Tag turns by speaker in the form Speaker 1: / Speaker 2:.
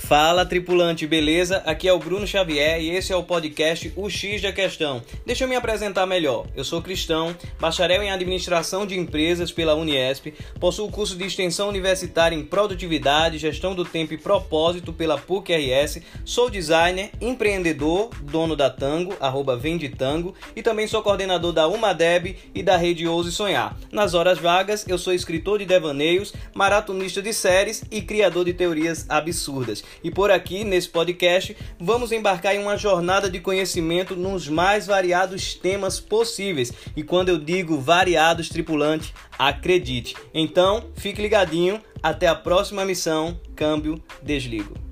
Speaker 1: Fala tripulante, beleza? Aqui é o Bruno Xavier e esse é o podcast O X da Questão. Deixa eu me apresentar melhor. Eu sou cristão, bacharel em administração de empresas pela Uniesp, possuo curso de extensão universitária em produtividade, gestão do tempo e propósito pela PUC-RS, sou designer, empreendedor, dono da Tango, arroba e também sou coordenador da Umadeb e da Rede Ouse Sonhar. Nas horas vagas, eu sou escritor de devaneios, maratonista de séries e criador de teorias absurdas. E por aqui, nesse podcast, vamos embarcar em uma jornada de conhecimento nos mais variados temas possíveis. E quando eu digo variados, tripulante, acredite. Então, fique ligadinho. Até a próxima missão. Câmbio, desligo.